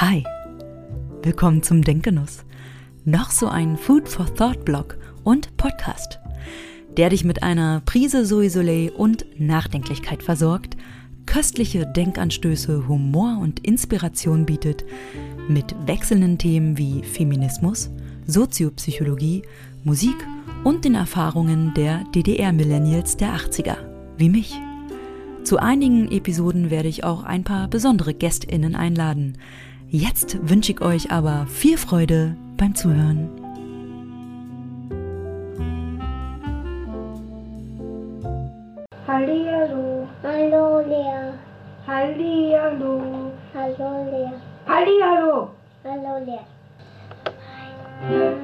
Hi, willkommen zum Denkgenuss. Noch so ein Food for Thought Blog und Podcast, der dich mit einer Prise Soleil und Nachdenklichkeit versorgt, köstliche Denkanstöße, Humor und Inspiration bietet, mit wechselnden Themen wie Feminismus, Soziopsychologie, Musik und den Erfahrungen der DDR-Millennials der 80er, wie mich. Zu einigen Episoden werde ich auch ein paar besondere GästInnen einladen. Jetzt wünsche ich euch aber viel Freude beim Zuhören. Hallihallo, Hallo Lea. Hallihallo, Hallo Lea. Hallihallo. Hallo Lea. Friede,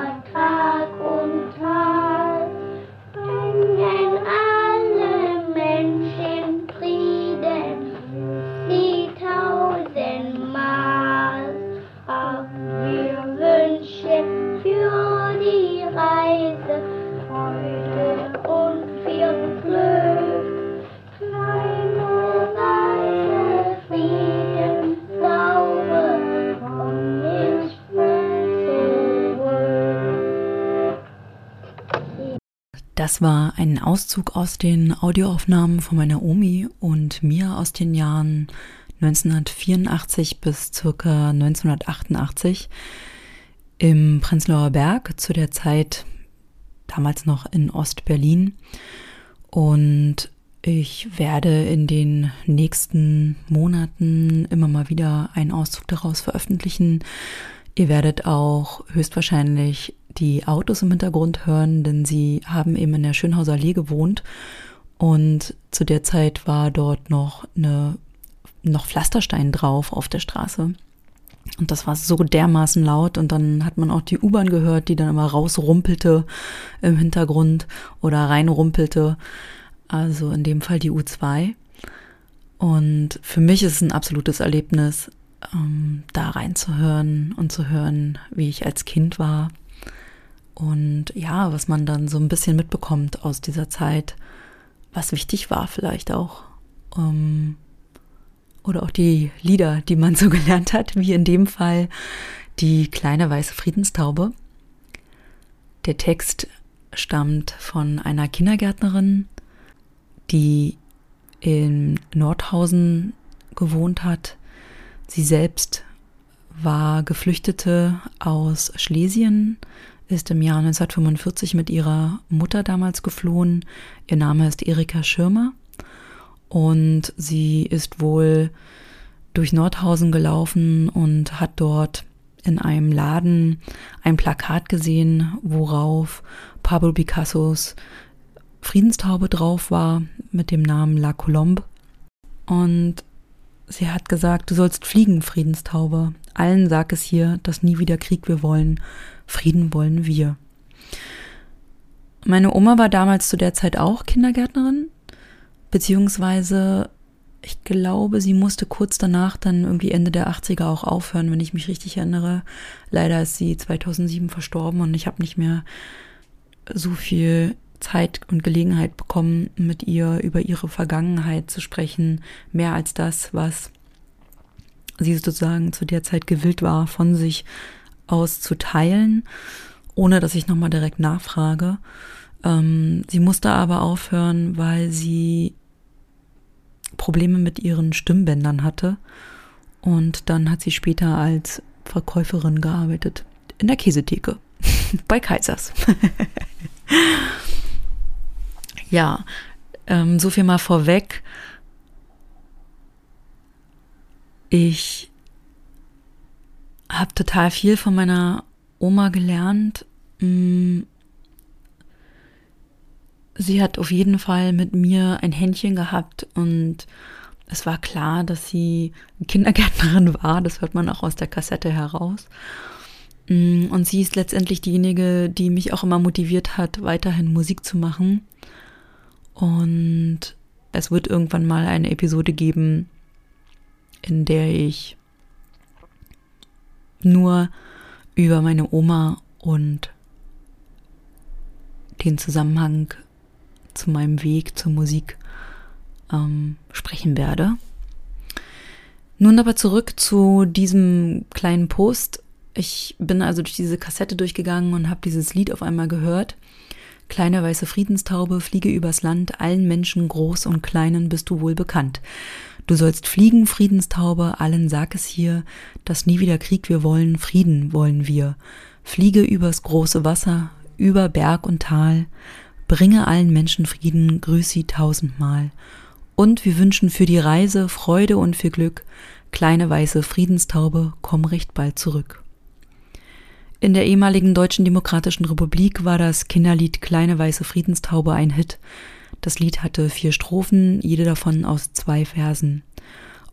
über Tag Das war ein Auszug aus den Audioaufnahmen von meiner Omi und mir aus den Jahren 1984 bis circa 1988 im Prenzlauer Berg, zu der Zeit damals noch in Ostberlin. Und ich werde in den nächsten Monaten immer mal wieder einen Auszug daraus veröffentlichen. Ihr werdet auch höchstwahrscheinlich die Autos im Hintergrund hören, denn sie haben eben in der Schönhauser Allee gewohnt. Und zu der Zeit war dort noch eine, noch Pflasterstein drauf auf der Straße. Und das war so dermaßen laut und dann hat man auch die U-Bahn gehört, die dann immer rausrumpelte im Hintergrund oder reinrumpelte. Also in dem Fall die U2. Und für mich ist es ein absolutes Erlebnis, ähm, da reinzuhören und zu hören, wie ich als Kind war. Und ja, was man dann so ein bisschen mitbekommt aus dieser Zeit, was wichtig war vielleicht auch. Ähm, oder auch die Lieder, die man so gelernt hat, wie in dem Fall die kleine weiße Friedenstaube. Der Text stammt von einer Kindergärtnerin, die in Nordhausen gewohnt hat. Sie selbst war Geflüchtete aus Schlesien, ist im Jahr 1945 mit ihrer Mutter damals geflohen. Ihr Name ist Erika Schirmer und sie ist wohl durch Nordhausen gelaufen und hat dort in einem Laden ein Plakat gesehen, worauf Pablo Picassos Friedenstaube drauf war mit dem Namen La Colombe. Und sie hat gesagt, du sollst fliegen, Friedenstaube. Allen sag es hier, dass nie wieder Krieg wir wollen. Frieden wollen wir. Meine Oma war damals zu der Zeit auch Kindergärtnerin, beziehungsweise ich glaube, sie musste kurz danach dann irgendwie Ende der 80er auch aufhören, wenn ich mich richtig erinnere. Leider ist sie 2007 verstorben und ich habe nicht mehr so viel Zeit und Gelegenheit bekommen, mit ihr über ihre Vergangenheit zu sprechen, mehr als das, was sie sozusagen zu der Zeit gewillt war, von sich aus zu teilen, ohne dass ich nochmal direkt nachfrage. Ähm, sie musste aber aufhören, weil sie Probleme mit ihren Stimmbändern hatte. Und dann hat sie später als Verkäuferin gearbeitet. In der Käsetheke. Bei Kaisers. ja, ähm, so viel mal vorweg. Ich habe total viel von meiner Oma gelernt. Mm. Sie hat auf jeden Fall mit mir ein Händchen gehabt und es war klar, dass sie Kindergärtnerin war. Das hört man auch aus der Kassette heraus. Mm, und sie ist letztendlich diejenige, die mich auch immer motiviert hat, weiterhin Musik zu machen. Und es wird irgendwann mal eine Episode geben, in der ich nur über meine Oma und den Zusammenhang zu meinem Weg zur Musik ähm, sprechen werde. Nun aber zurück zu diesem kleinen Post. Ich bin also durch diese Kassette durchgegangen und habe dieses Lied auf einmal gehört. Kleine weiße Friedenstaube, fliege übers Land, allen Menschen, groß und kleinen, bist du wohl bekannt. Du sollst fliegen, Friedenstaube, allen sag es hier, dass nie wieder Krieg wir wollen, Frieden wollen wir. Fliege übers große Wasser, über Berg und Tal, bringe allen Menschen Frieden, grüß sie tausendmal. Und wir wünschen für die Reise Freude und viel Glück, kleine weiße Friedenstaube, komm recht bald zurück. In der ehemaligen Deutschen Demokratischen Republik war das Kinderlied Kleine weiße Friedenstaube ein Hit. Das Lied hatte vier Strophen, jede davon aus zwei Versen.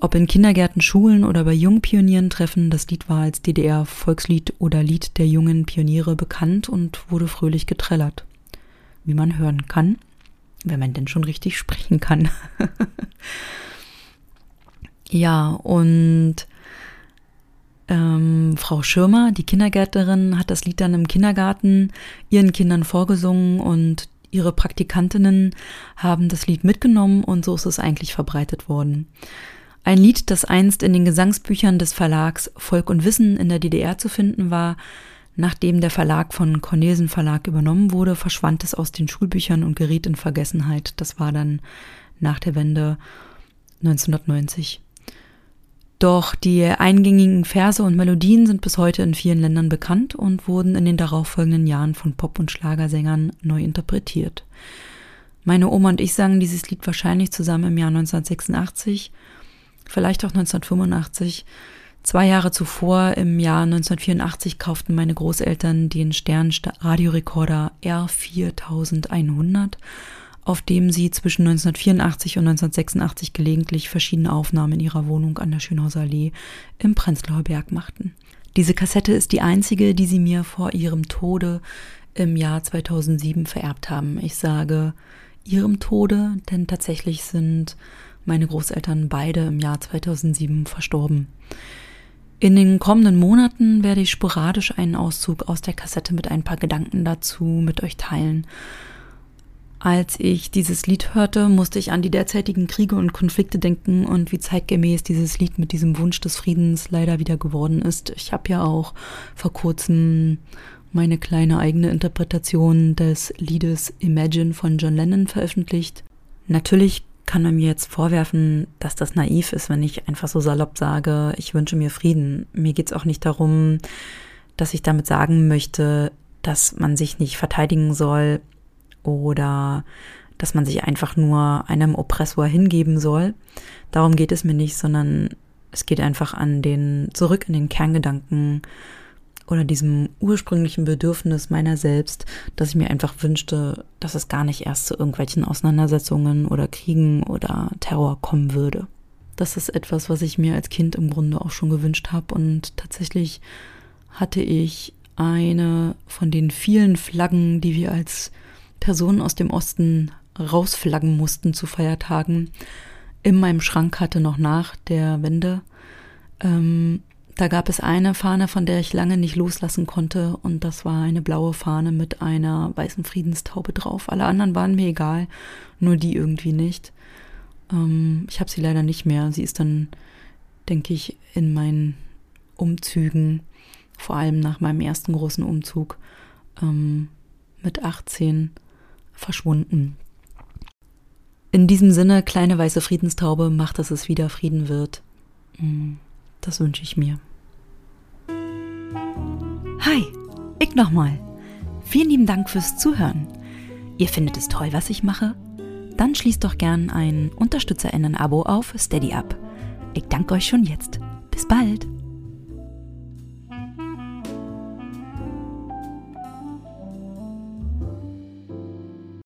Ob in Kindergärten, Schulen oder bei Jungpionieren treffen, das Lied war als DDR-Volkslied oder Lied der jungen Pioniere bekannt und wurde fröhlich getrellert. Wie man hören kann, wenn man denn schon richtig sprechen kann. ja, und ähm, Frau Schirmer, die Kindergärtnerin, hat das Lied dann im Kindergarten ihren Kindern vorgesungen und ihre Praktikantinnen haben das Lied mitgenommen und so ist es eigentlich verbreitet worden. Ein Lied, das einst in den Gesangsbüchern des Verlags Volk und Wissen in der DDR zu finden war, nachdem der Verlag von Cornelsen Verlag übernommen wurde, verschwand es aus den Schulbüchern und geriet in Vergessenheit. Das war dann nach der Wende 1990. Doch die eingängigen Verse und Melodien sind bis heute in vielen Ländern bekannt und wurden in den darauffolgenden Jahren von Pop- und Schlagersängern neu interpretiert. Meine Oma und ich sangen dieses Lied wahrscheinlich zusammen im Jahr 1986, vielleicht auch 1985. Zwei Jahre zuvor, im Jahr 1984, kauften meine Großeltern den Stern Radiorekorder R4100 auf dem sie zwischen 1984 und 1986 gelegentlich verschiedene Aufnahmen in ihrer Wohnung an der Schönhauser Allee im Prenzlauer Berg machten. Diese Kassette ist die einzige, die sie mir vor ihrem Tode im Jahr 2007 vererbt haben. Ich sage ihrem Tode, denn tatsächlich sind meine Großeltern beide im Jahr 2007 verstorben. In den kommenden Monaten werde ich sporadisch einen Auszug aus der Kassette mit ein paar Gedanken dazu mit euch teilen. Als ich dieses Lied hörte, musste ich an die derzeitigen Kriege und Konflikte denken und wie zeitgemäß dieses Lied mit diesem Wunsch des Friedens leider wieder geworden ist. Ich habe ja auch vor kurzem meine kleine eigene Interpretation des Liedes Imagine von John Lennon veröffentlicht. Natürlich kann man mir jetzt vorwerfen, dass das naiv ist, wenn ich einfach so salopp sage, ich wünsche mir Frieden. Mir geht es auch nicht darum, dass ich damit sagen möchte, dass man sich nicht verteidigen soll, oder dass man sich einfach nur einem Oppressor hingeben soll. Darum geht es mir nicht, sondern es geht einfach an den, zurück in den Kerngedanken oder diesem ursprünglichen Bedürfnis meiner selbst, dass ich mir einfach wünschte, dass es gar nicht erst zu irgendwelchen Auseinandersetzungen oder Kriegen oder Terror kommen würde. Das ist etwas, was ich mir als Kind im Grunde auch schon gewünscht habe und tatsächlich hatte ich eine von den vielen Flaggen, die wir als Personen aus dem Osten rausflaggen mussten zu Feiertagen, in meinem Schrank hatte noch nach der Wende. Ähm, da gab es eine Fahne, von der ich lange nicht loslassen konnte, und das war eine blaue Fahne mit einer weißen Friedenstaube drauf. Alle anderen waren mir egal, nur die irgendwie nicht. Ähm, ich habe sie leider nicht mehr. Sie ist dann, denke ich, in meinen Umzügen, vor allem nach meinem ersten großen Umzug ähm, mit 18, verschwunden. In diesem Sinne, kleine weiße Friedenstaube, macht, dass es wieder Frieden wird. Mm, das wünsche ich mir. Hi, ich nochmal. Vielen lieben Dank fürs Zuhören. Ihr findet es toll, was ich mache? Dann schließt doch gern ein UnterstützerInnen-Abo auf Steady ab. Ich danke euch schon jetzt. Bis bald.